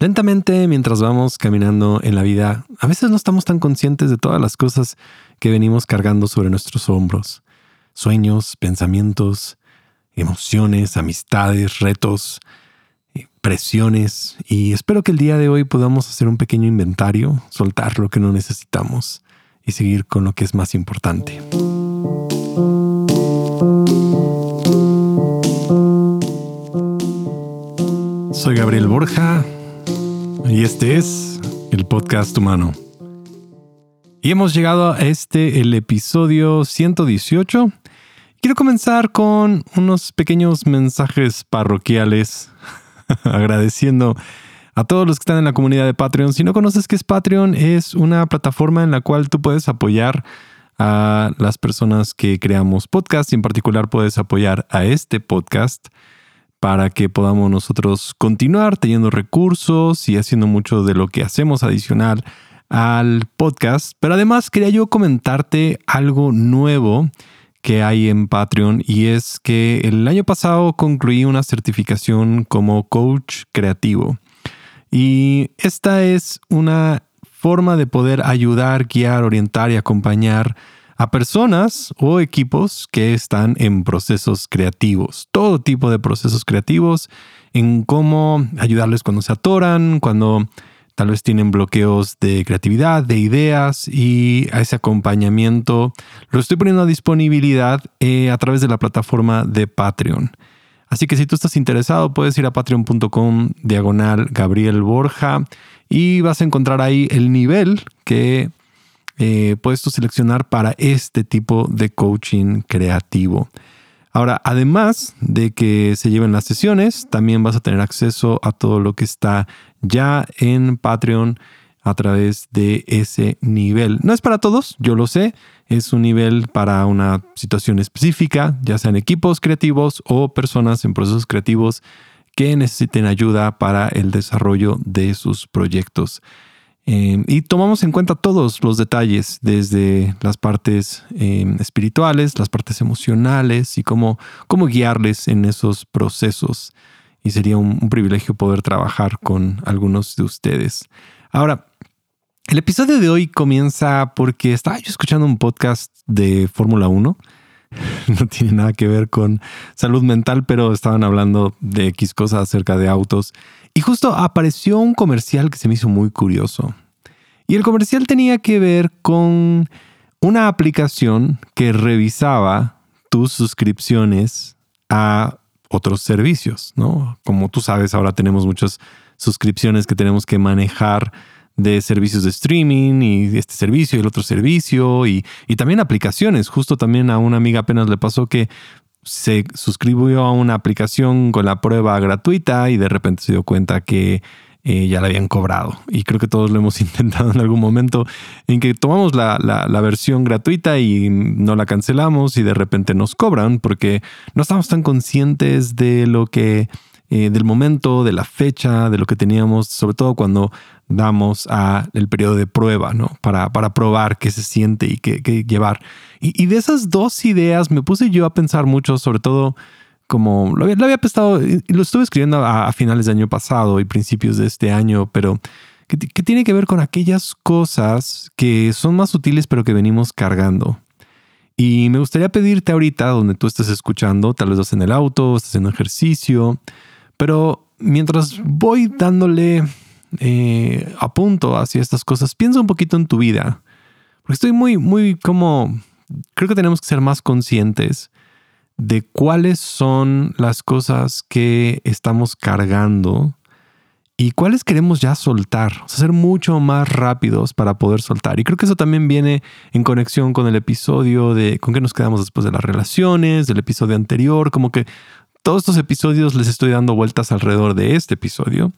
Lentamente, mientras vamos caminando en la vida, a veces no estamos tan conscientes de todas las cosas que venimos cargando sobre nuestros hombros. Sueños, pensamientos, emociones, amistades, retos, eh, presiones. Y espero que el día de hoy podamos hacer un pequeño inventario, soltar lo que no necesitamos y seguir con lo que es más importante. Soy Gabriel Borja y este es el podcast humano. Y hemos llegado a este, el episodio 118. Quiero comenzar con unos pequeños mensajes parroquiales, agradeciendo a todos los que están en la comunidad de Patreon. Si no conoces qué es Patreon, es una plataforma en la cual tú puedes apoyar a las personas que creamos podcast y en particular puedes apoyar a este podcast para que podamos nosotros continuar teniendo recursos y haciendo mucho de lo que hacemos adicional al podcast. Pero además quería yo comentarte algo nuevo que hay en Patreon y es que el año pasado concluí una certificación como coach creativo. Y esta es una forma de poder ayudar, guiar, orientar y acompañar a personas o equipos que están en procesos creativos, todo tipo de procesos creativos, en cómo ayudarles cuando se atoran, cuando tal vez tienen bloqueos de creatividad, de ideas y a ese acompañamiento lo estoy poniendo a disponibilidad eh, a través de la plataforma de Patreon. Así que si tú estás interesado, puedes ir a patreon.com diagonal Gabriel Borja y vas a encontrar ahí el nivel que eh, puedes tú seleccionar para este tipo de coaching creativo. Ahora, además de que se lleven las sesiones, también vas a tener acceso a todo lo que está ya en Patreon a través de ese nivel. No es para todos, yo lo sé, es un nivel para una situación específica, ya sean equipos creativos o personas en procesos creativos que necesiten ayuda para el desarrollo de sus proyectos. Em, y tomamos en cuenta todos los detalles, desde las partes em, espirituales, las partes emocionales y cómo, cómo guiarles en esos procesos. Y sería un, privilegio poder trabajar con algunos de ustedes. Ahora, el episodio de hoy comienza porque estaba yo escuchando un podcast de Fórmula 1. No tiene nada que ver con salud mental, pero estaban hablando de X cosas acerca de autos. Y justo apareció un comercial que se me hizo muy curioso. Y el comercial tenía que ver con una aplicación que revisaba tus suscripciones a otros servicios, ¿no? Como tú sabes, ahora tenemos muchas suscripciones que tenemos que manejar de servicios de streaming y este servicio y el otro servicio y, y también aplicaciones. Justo también a una amiga apenas le pasó que se suscribió a una aplicación con la prueba gratuita y de repente se dio cuenta que eh, ya la habían cobrado. Y creo que todos lo hemos intentado en algún momento en que tomamos la, la, versión gratuita y no la cancelamos y de repente nos cobran porque no estamos tan conscientes de lo que, eh, del momento, de la fecha, de lo que teníamos, sobre todo cuando damos a el periodo de prueba, ¿no? Para, para probar qué se siente y qué, llevar. Y, y de esas dos ideas me puse yo a pensar mucho, sobre todo como lo había, lo había prestado, lo estuve escribiendo a, finales de año pasado y principios de este año, pero que, tiene que ver con aquellas cosas que son más sutiles pero que venimos cargando. Y me gustaría pedirte ahorita, donde tú estés escuchando, tal vez estás en el auto, estás haciendo ejercicio, pero mientras voy dándole eh, a punto hacia estas cosas, piensa un poquito en tu vida. Porque estoy muy, muy como, creo que tenemos que ser más conscientes de cuáles son las cosas que estamos cargando y cuáles queremos ya soltar, o sea, ser mucho más rápidos para poder soltar. Y creo que eso también viene en conexión con el episodio de con qué nos quedamos después de las relaciones, del episodio anterior, como que todos estos episodios les estoy dando vueltas alrededor de este episodio,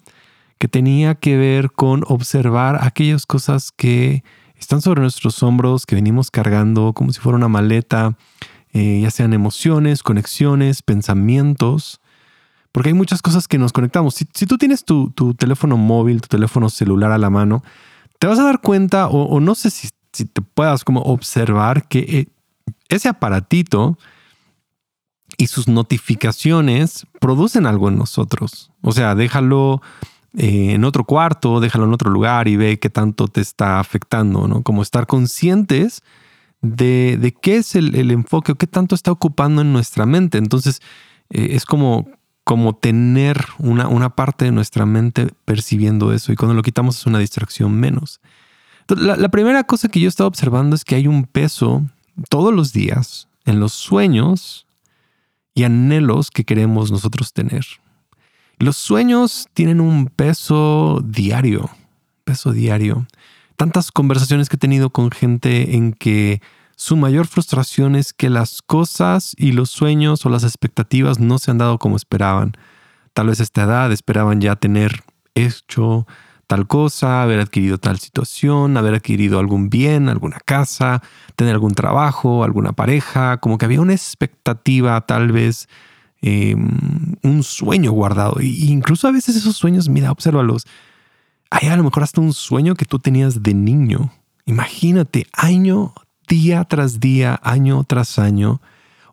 que tenía que ver con observar aquellas cosas que están sobre nuestros hombros, que venimos cargando como si fuera una maleta, eh, ya sean emociones, conexiones, pensamientos, porque hay muchas cosas que nos conectamos. Si, tú tienes tu, teléfono móvil, tu teléfono celular a la mano, te vas a dar cuenta, o, no sé si, te puedas como observar que eh, ese aparatito y sus notificaciones producen algo en nosotros. O sea, déjalo eh, en otro cuarto, déjalo en otro lugar y ve qué tanto te está afectando, ¿no? Como estar conscientes de, de qué es el, el, enfoque o qué tanto está ocupando en nuestra mente. Entonces, eh, es como, como tener una, una parte de nuestra mente percibiendo eso y cuando lo quitamos es una distracción menos. la, la primera cosa que yo estaba observando es que hay un peso todos los días en los sueños y anhelos que queremos nosotros tener. Los sueños tienen un peso diario, peso diario. Tantas conversaciones que he tenido con gente en que su mayor frustración es que las cosas y los sueños o las expectativas no se han dado como esperaban. Tal vez a esta edad esperaban ya tener hecho tal cosa, haber adquirido tal situación, haber adquirido algún bien, alguna casa, tener algún trabajo, alguna pareja, como que había una expectativa tal vez Em, un sueño guardado. E incluso a veces esos sueños, mira, obsérvalos. Hay a lo mejor hasta un sueño que tú tenías de niño. Imagínate, año, día tras día, año tras año,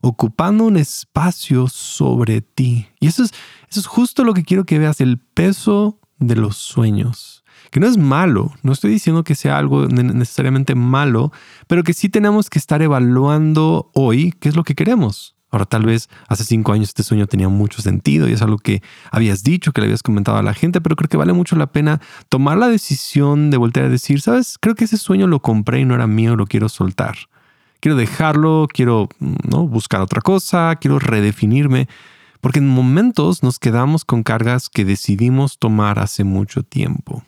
ocupando un espacio sobre ti. Y eso es, eso es justo lo que quiero que veas, el peso de los sueños. Que no es malo, no estoy diciendo que sea algo necesariamente malo, pero que sí tenemos que estar evaluando hoy qué es lo que queremos. Ahora tal vez hace cinco años este sueño tenía mucho sentido y es algo que habías dicho, que le habías comentado a la gente, pero creo que vale mucho la pena tomar la decisión de voltear a decir, sabes, creo que ese sueño lo compré y no era mío, lo quiero soltar. Quiero dejarlo, quiero ¿no? buscar otra cosa, quiero redefinirme, porque en momentos nos quedamos con cargas que decidimos tomar hace mucho tiempo.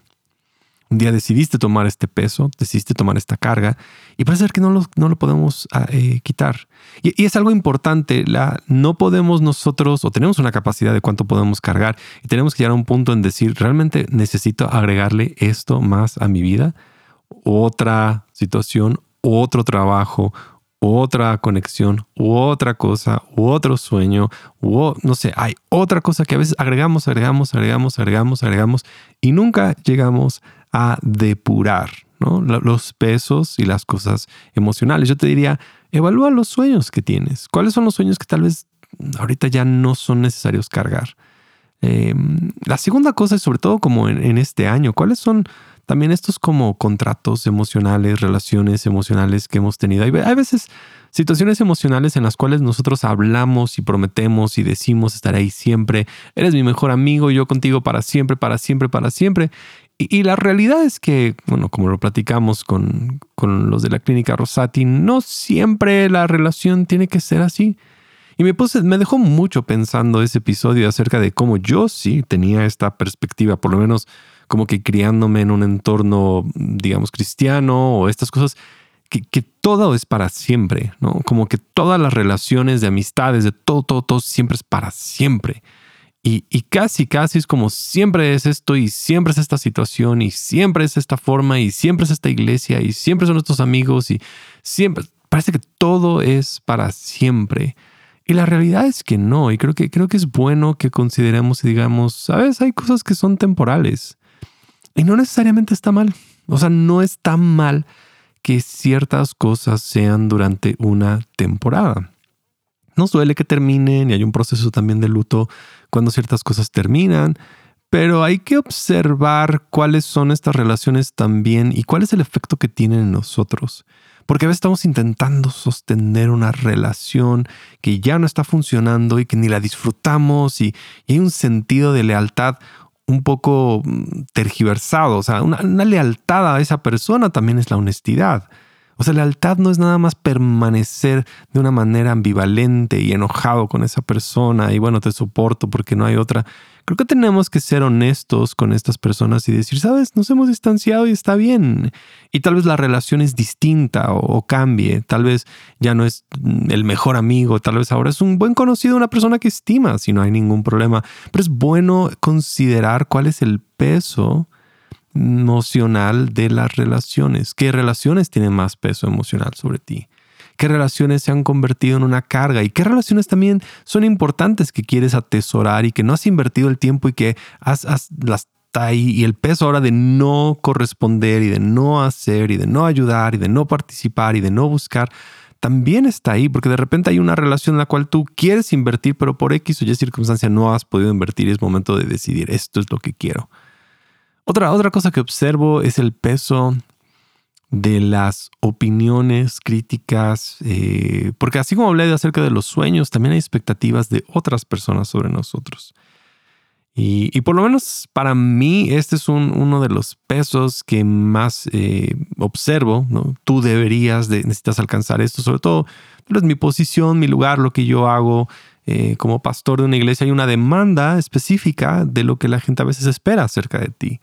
Un día decidiste tomar este peso, decidiste tomar esta carga y parece que no lo, no lo podemos ah, eh, quitar. Y, es algo importante, no podemos nosotros o tenemos una capacidad de cuánto podemos cargar y tenemos que llegar a un punto en decir, realmente necesito agregarle esto más a mi vida, otra situación, otro trabajo, otra conexión, otra cosa, otro sueño, u no sé, hay otra cosa que a veces agregamos, agregamos, agregamos, agregamos, agregamos y nunca llegamos a depurar ¿no? los pesos y las cosas emocionales. Yo te diría, evalúa los sueños que tienes. ¿Cuáles son los sueños que tal vez ahorita ya no son necesarios cargar? Em, la segunda cosa es sobre todo como en, este año, ¿cuáles son también estos como contratos emocionales, relaciones emocionales que hemos tenido? Hay, hay veces situaciones emocionales en las cuales nosotros hablamos y prometemos y decimos estar ahí siempre, eres mi mejor amigo, yo contigo para siempre, para siempre, para siempre. Y, la realidad es que, bueno, como lo platicamos con, con los de la clínica Rosati, no siempre la relación tiene que ser así. Y me, puse, me dejó mucho pensando ese episodio acerca de cómo yo sí tenía esta perspectiva, por lo menos como que criándome en un entorno, digamos, cristiano o estas cosas, que, que, todo es para siempre, ¿no? Como que todas las relaciones de amistades, de todo, todo, todo siempre es para siempre. Y, casi, casi es como siempre es esto y siempre es esta situación y siempre es esta forma y siempre es esta iglesia y siempre son estos amigos y siempre, parece que todo es para siempre. Y la realidad es que no, y creo que, creo que es bueno que consideremos y digamos, sabes, hay cosas que son temporales y no necesariamente está mal. O sea, no está mal que ciertas cosas sean durante una temporada. Nos duele que terminen y hay un proceso también de luto cuando ciertas cosas terminan, pero hay que observar cuáles son estas relaciones también y cuál es el efecto que tienen en nosotros. Porque a veces estamos intentando sostener una relación que ya no está funcionando y que ni la disfrutamos y, hay un sentido de lealtad un poco mm, tergiversado. O sea, una, una lealtad a esa persona también es la honestidad. O sea, lealtad no es nada más permanecer de una manera ambivalente y enojado con esa persona y bueno, te soporto porque no hay otra. Creo que tenemos que ser honestos con estas personas y decir, sabes, nos hemos distanciado y está bien. Y tal vez la relación es distinta o, cambie. Tal vez ya no es el mejor amigo, tal vez ahora es un buen conocido, una persona que estima, si no hay ningún problema. Pero es bueno considerar cuál es el peso emocional de las relaciones. ¿Qué relaciones tienen más peso emocional sobre ti? ¿Qué relaciones se han convertido en una carga? ¿Y qué relaciones también son importantes que quieres atesorar y que no has invertido el tiempo y que has, las está ahí y el peso ahora de no corresponder y de no hacer y de no ayudar y de no participar y de no buscar también está ahí porque de repente hay una relación en la cual tú quieres invertir pero por X o Y circunstancia no has podido invertir y es momento de decidir esto es lo que quiero Otra, otra cosa que observo es el peso de las opiniones críticas, eh, porque así como hablé acerca de los sueños, también hay expectativas de otras personas sobre nosotros. Y, por lo menos para mí, este es uno de los pesos que más eh, observo. Tú deberías, de, necesitas alcanzar esto, sobre todo, es mi posición, mi lugar, lo que yo hago eh, como pastor de una iglesia. Hay una demanda específica de lo que la gente a veces espera acerca de ti.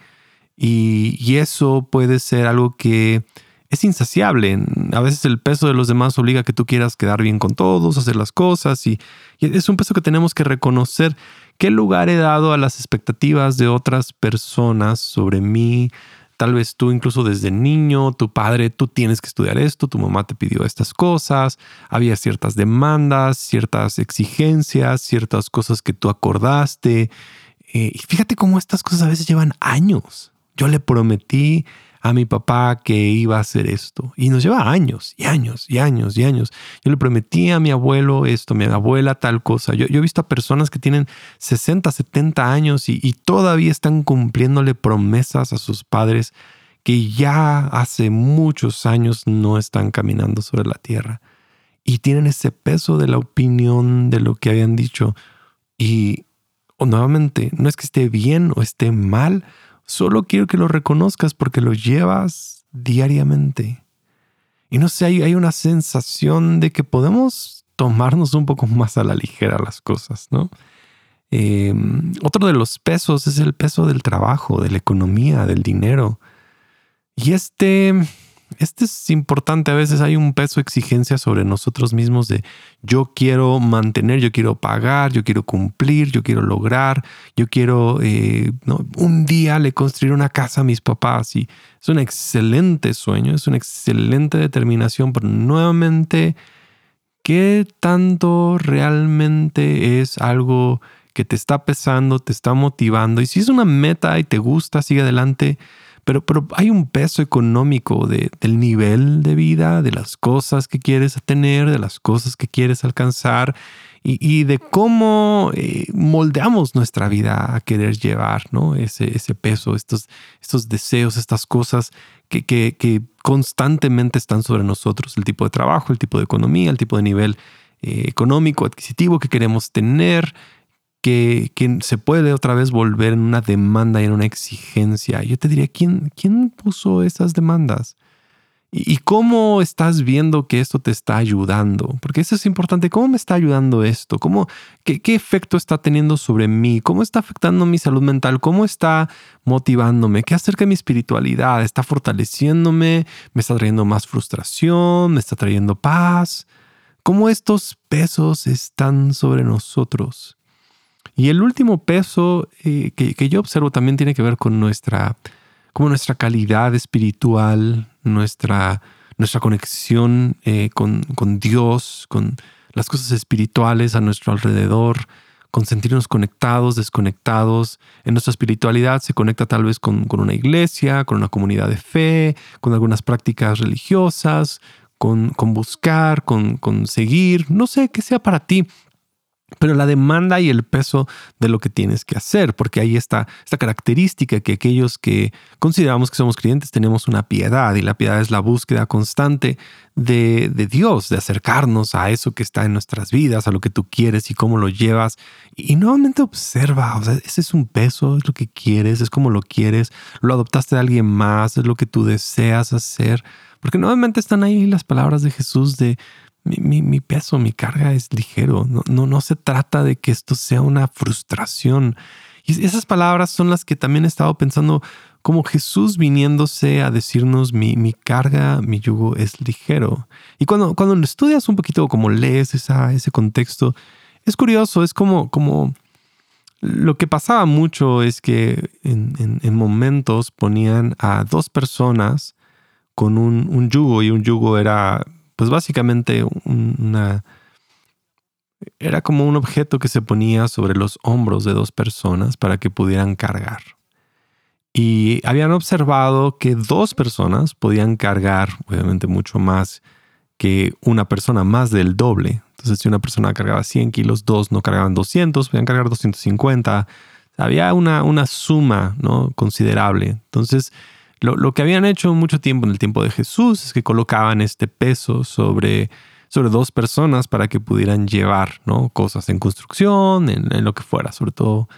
Y, eso puede ser algo que es insaciable. A veces el peso de los demás obliga a que tú quieras quedar bien con todos, hacer las cosas y, y es un peso que tenemos que reconocer ¿Qué lugar he dado a las expectativas de otras personas sobre mí? Tal vez tú incluso desde niño, tu padre, tú tienes que estudiar esto, tu mamá te pidió estas cosas, había ciertas demandas, ciertas exigencias, ciertas cosas que tú acordaste. Eh, y fíjate cómo estas cosas a veces llevan años. Yo le prometí a mi papá que iba a hacer esto. Y nos lleva años y años y años y años. Yo le prometí a mi abuelo esto, a mi abuela tal cosa. Yo, he visto a personas que tienen 60, 70 años y, y todavía están cumpliéndole promesas a sus padres que ya hace muchos años no están caminando sobre la tierra. Y tienen ese peso de la opinión de lo que habían dicho. Y nuevamente, no es que esté bien o esté mal, Solo quiero que lo reconozcas porque lo llevas diariamente. Y no sé, hay, una sensación de que podemos tomarnos un poco más a la ligera las cosas, ¿no? Em, otro de los pesos es el peso del trabajo, de la economía, del dinero. Y este este es importante. A veces hay un peso exigencia sobre nosotros mismos de yo quiero mantener, yo quiero pagar, yo quiero cumplir, yo quiero lograr, yo quiero eh, un día le construir una casa a mis papás. Y es un excelente sueño, es una excelente determinación, pero nuevamente, ¿qué tanto realmente es algo que te está pesando, te está motivando? Y si es una meta y te gusta, sigue adelante pero, pero hay un peso económico de, del nivel de vida, de las cosas que quieres tener, de las cosas que quieres alcanzar y, de cómo eh, moldeamos nuestra vida a querer llevar ¿no? ese, ese peso, estos, estos deseos, estas cosas que, que, que, constantemente están sobre nosotros, el tipo de trabajo, el tipo de economía, el tipo de nivel eh, económico, adquisitivo que queremos tener, que, se puede otra vez volver en una demanda y en una exigencia. Yo te diría, ¿quién, quién puso esas demandas? ¿Y, cómo estás viendo que esto te está ayudando? Porque eso es importante. ¿Cómo me está ayudando esto? ¿Cómo, qué, qué, efecto está teniendo sobre mí? ¿Cómo está afectando mi salud mental? ¿Cómo está motivándome? ¿Qué acerca mi espiritualidad? ¿Está fortaleciéndome? ¿Me está trayendo más frustración? ¿Me está trayendo paz? ¿Cómo estos pesos están sobre nosotros? Y el último peso eh, que, yo observo también tiene que ver con nuestra, como nuestra calidad espiritual, nuestra, nuestra conexión eh, con, con, Dios, con las cosas espirituales a nuestro alrededor, con sentirnos conectados, desconectados. En nuestra espiritualidad se conecta tal vez con, con una iglesia, con una comunidad de fe, con algunas prácticas religiosas, con, con buscar, con, con seguir, no sé qué sea para ti, pero la demanda y el peso de lo que tienes que hacer, porque ahí está esta característica que aquellos que consideramos que somos creyentes tenemos una piedad y la piedad es la búsqueda constante de, Dios, de acercarnos a eso que está en nuestras vidas, a lo que tú quieres y cómo lo llevas. Y nuevamente observa, o sea, ese es un peso, es lo que quieres, es como lo quieres, lo adoptaste de alguien más, es lo que tú deseas hacer, porque nuevamente están ahí las palabras de Jesús de mi, peso, mi carga es ligero. No, no, no se trata de que esto sea una frustración. Y esas palabras son las que también he estado pensando como Jesús viniéndose a decirnos mi, mi carga, mi yugo es ligero. Y cuando, cuando estudias un poquito, como lees esa, ese contexto, es curioso, es como, como lo que pasaba mucho es que en, en, momentos ponían a dos personas con un, un, yugo y un yugo era pues básicamente una... Era como un objeto que se ponía sobre los hombros de dos personas para que pudieran cargar. Y habían observado que dos personas podían cargar, obviamente, mucho más que una persona, más del doble. Entonces, si una persona cargaba 100 kilos, dos no cargaban 200, podían cargar 250, Había una, una suma ¿no? considerable. Entonces, lo, lo, que habían hecho mucho tiempo en el tiempo de Jesús es que colocaban este peso sobre, sobre dos personas para que pudieran llevar cosas en construcción, en, lo que fuera, sobre todo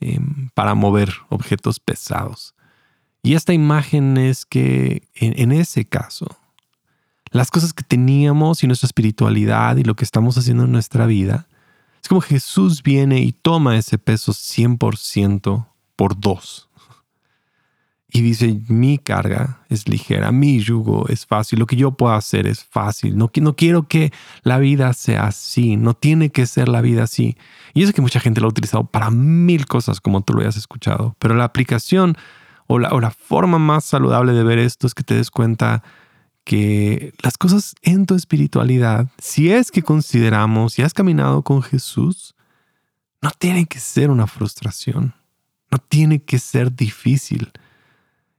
em, para mover objetos pesados. Y esta imagen es que en, ese caso, las cosas que teníamos y nuestra espiritualidad y lo que estamos haciendo en nuestra vida, es como Jesús viene y toma ese peso 100% por dos. Y dice, mi carga es ligera, mi yugo es fácil, lo que yo puedo hacer es fácil. No, no quiero que la vida sea así, no tiene que ser la vida así. Y es que mucha gente lo ha utilizado para mil cosas, como tú lo hayas escuchado, pero la aplicación o la, forma más saludable de ver esto es que te des cuenta que las cosas en tu espiritualidad, si es que consideramos y has caminado con Jesús, no tiene que ser una frustración, no tiene que ser difícil.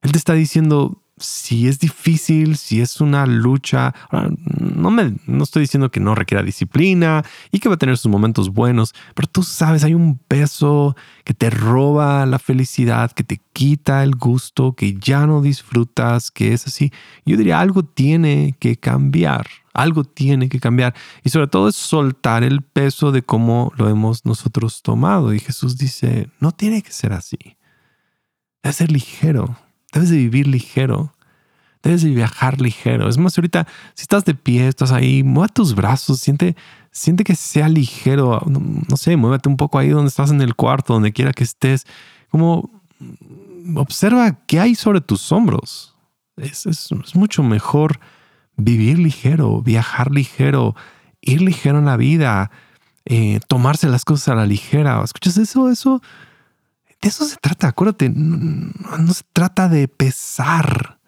Él te está diciendo, si es difícil, si es una lucha, no, me, no estoy diciendo que no requiera disciplina y que va a tener sus momentos buenos, pero tú sabes, hay un peso que te roba la felicidad, que te quita el gusto, que ya no disfrutas, que es así. Yo diría, algo tiene que cambiar, algo tiene que cambiar. Y sobre todo es soltar el peso de cómo lo hemos nosotros tomado. Y Jesús dice, no tiene que ser así. Debe ser ligero Debes de vivir ligero. Debes de viajar ligero. Es más, ahorita, si estás de pie, estás ahí, mueve tus brazos, siente, siente que sea ligero. No, sé, muévete un poco ahí donde estás en el cuarto, donde quiera que estés. Como observa qué hay sobre tus hombros. Es, es, mucho mejor vivir ligero, viajar ligero, ir ligero en la vida, eh, tomarse las cosas a la ligera. ¿Escuchas eso? Eso de eso se trata, acuérdate, no, se trata de pesar.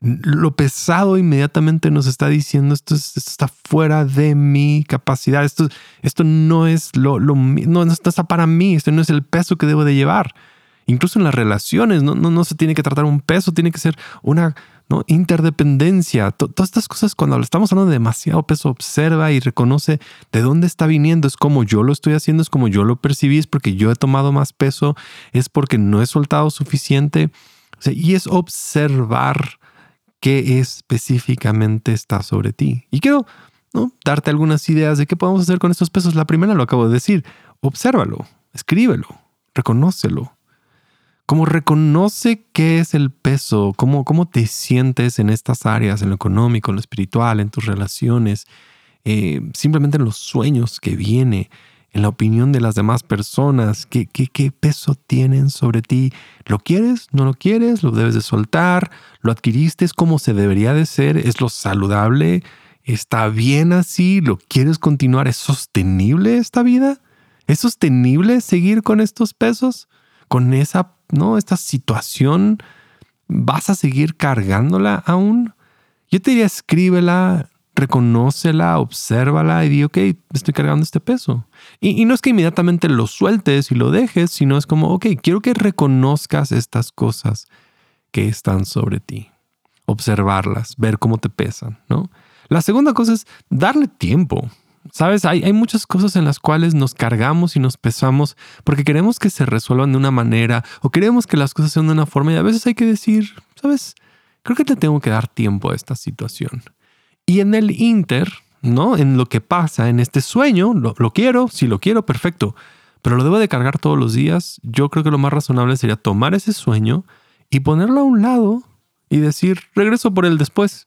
Lo pesado inmediatamente nos está diciendo esto, está fuera de mi capacidad, esto, esto no es lo, lo no, no está para mí, esto no es el peso que debo de llevar. Incluso en las relaciones no, no, no se tiene que tratar un peso, tiene que ser una, ¿no? Interdependencia, todas estas cosas cuando estamos hablando de demasiado peso, observa y reconoce de dónde está viniendo, es como yo lo estoy haciendo, es como yo lo percibí, es porque yo he tomado más peso, es porque no he soltado suficiente. y es observar qué específicamente está sobre ti. Y quiero ¿no? darte algunas ideas de qué podemos hacer con estos pesos. La primera lo acabo de decir, obsérvalo, escríbelo, reconócelo como reconoce qué es el peso, cómo, cómo te sientes en estas áreas, en lo económico, en lo espiritual, en tus relaciones, eh, simplemente en los sueños que viene, en la opinión de las demás personas, ¿qué, qué, peso tienen sobre ti. ¿Lo quieres? ¿No lo quieres? ¿Lo debes de soltar? ¿Lo adquiriste? ¿Es como se debería de ser? ¿Es lo saludable? ¿Está bien así? ¿Lo quieres continuar? ¿Es sostenible esta vida? ¿Es sostenible seguir con estos pesos? ¿Con esa ¿no? Esta situación, ¿vas a seguir cargándola aún? Yo te diría, escríbela, reconócela, obsérvala y di, ok, estoy cargando este peso. Y, no es que inmediatamente lo sueltes y lo dejes, sino es como, ok, quiero que reconozcas estas cosas que están sobre ti. Observarlas, ver cómo te pesan, ¿no? La segunda cosa es darle tiempo. Sabes, hay, hay, muchas cosas en las cuales nos cargamos y nos pesamos porque queremos que se resuelvan de una manera o queremos que las cosas sean de una forma y a veces hay que decir, sabes, creo que te tengo que dar tiempo a esta situación. Y en el inter, ¿no? En lo que pasa en este sueño, lo, lo quiero, si lo quiero, perfecto, pero lo debo de cargar todos los días. Yo creo que lo más razonable sería tomar ese sueño y ponerlo a un lado y decir, regreso por él después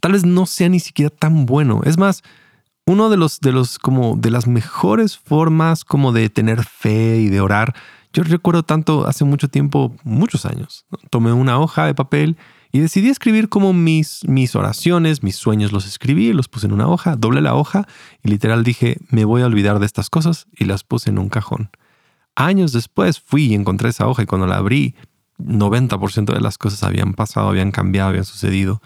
tal vez no sea ni siquiera tan bueno. Es más, uno de los, de los, como de las mejores formas como de tener fe y de orar. Yo recuerdo tanto hace mucho tiempo, muchos años, tomé una hoja de papel y decidí escribir como mis, mis oraciones, mis sueños los escribí, los puse en una hoja, doble la hoja y literal dije, me voy a olvidar de estas cosas y las puse en un cajón. Años después fui y encontré esa hoja y cuando la abrí, 90% de las cosas habían pasado, habían cambiado, habían sucedido.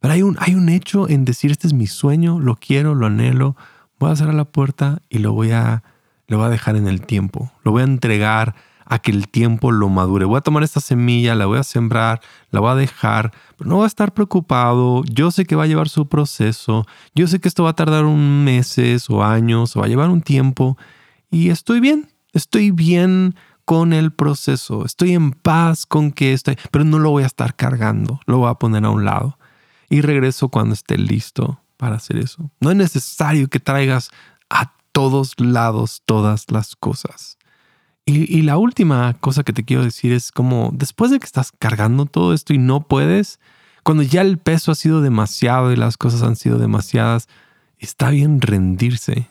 Pero hay un, hay un hecho en decir, este es mi sueño, lo quiero, lo anhelo, voy a cerrar la puerta y lo voy a, lo voy a dejar en el tiempo. Lo voy a entregar a que el tiempo lo madure. Voy a tomar esta semilla, la voy a sembrar, la voy a dejar, pero no voy a estar preocupado. Yo sé que va a llevar su proceso. Yo sé que esto va a tardar un meses o años o va a llevar un tiempo y estoy bien. Estoy bien con el proceso, estoy en paz con que estoy, pero no lo voy a estar cargando, lo voy a poner a un lado y regreso cuando esté listo para hacer eso. No es necesario que traigas a todos lados todas las cosas. Y, la última cosa que te quiero decir es como después de que estás cargando todo esto y no puedes, cuando ya el peso ha sido demasiado y las cosas han sido demasiadas, está bien rendirse.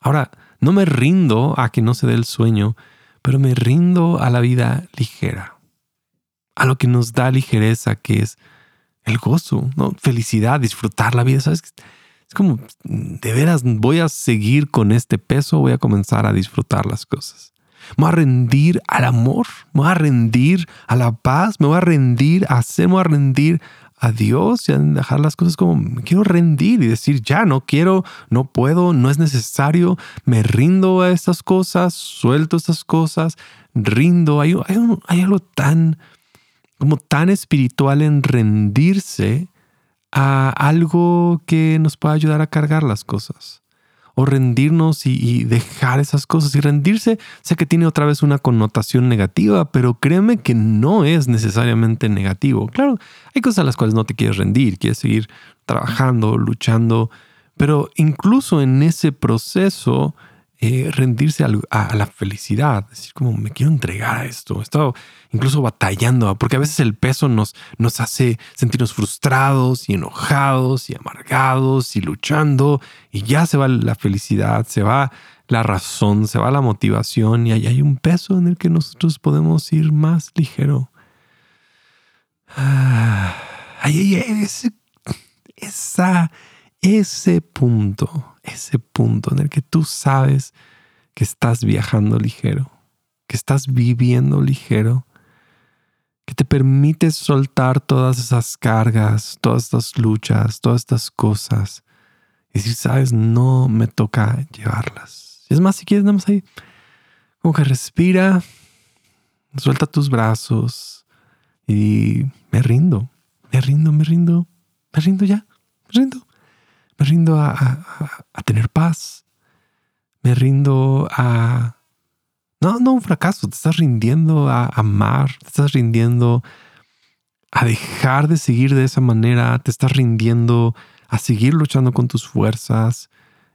Ahora, no me rindo a que no se dé el sueño, pero me rindo a la vida ligera, a lo que nos da ligereza, que es el gozo, ¿no? felicidad, disfrutar la vida. ¿Sabes? Es como, de veras, voy a seguir con este peso, voy a comenzar a disfrutar las cosas. Me voy a rendir al amor, me voy a rendir a la paz, me voy a rendir a hacer, me voy a rendir a Dios y a dejar las cosas como quiero rendir y decir ya no quiero, no puedo, no es necesario, me rindo a estas cosas, suelto estas cosas, rindo. Hay, hay, hay algo tan como tan espiritual en rendirse a algo que nos pueda ayudar a cargar las cosas o rendirnos y, dejar esas cosas. Y rendirse, sé que tiene otra vez una connotación negativa, pero créeme que no es necesariamente negativo. Claro, hay cosas a las cuales no te quieres rendir, quieres seguir trabajando, luchando, pero incluso en ese proceso eh, rendirse a, la felicidad, decir como me quiero entregar a esto. He estado incluso batallando, porque a veces el peso nos, nos hace sentirnos frustrados y enojados y amargados y luchando y ya se va la felicidad, se va la razón, se va la motivación y ahí hay un peso en el que nosotros podemos ir más ligero. Ah, ese, esa, ese punto ese punto en el que tú sabes que estás viajando ligero, que estás viviendo ligero, que te permite soltar todas esas cargas, todas estas luchas, todas estas cosas. Y si sabes, no me toca llevarlas. Es más, si quieres, más ahí, como que respira, suelta tus brazos y me rindo, me rindo, me rindo, me rindo ya, me rindo. Me rindo a, tener paz. Me rindo a... No, no un fracaso. Te estás rindiendo a amar. Te estás rindiendo a dejar de seguir de esa manera. Te estás rindiendo a seguir luchando con tus fuerzas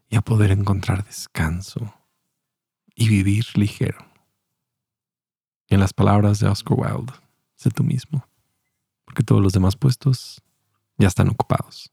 y a poder encontrar descanso y vivir ligero. En las palabras de Oscar Wilde, sé tú mismo, porque todos los demás puestos ya están ocupados.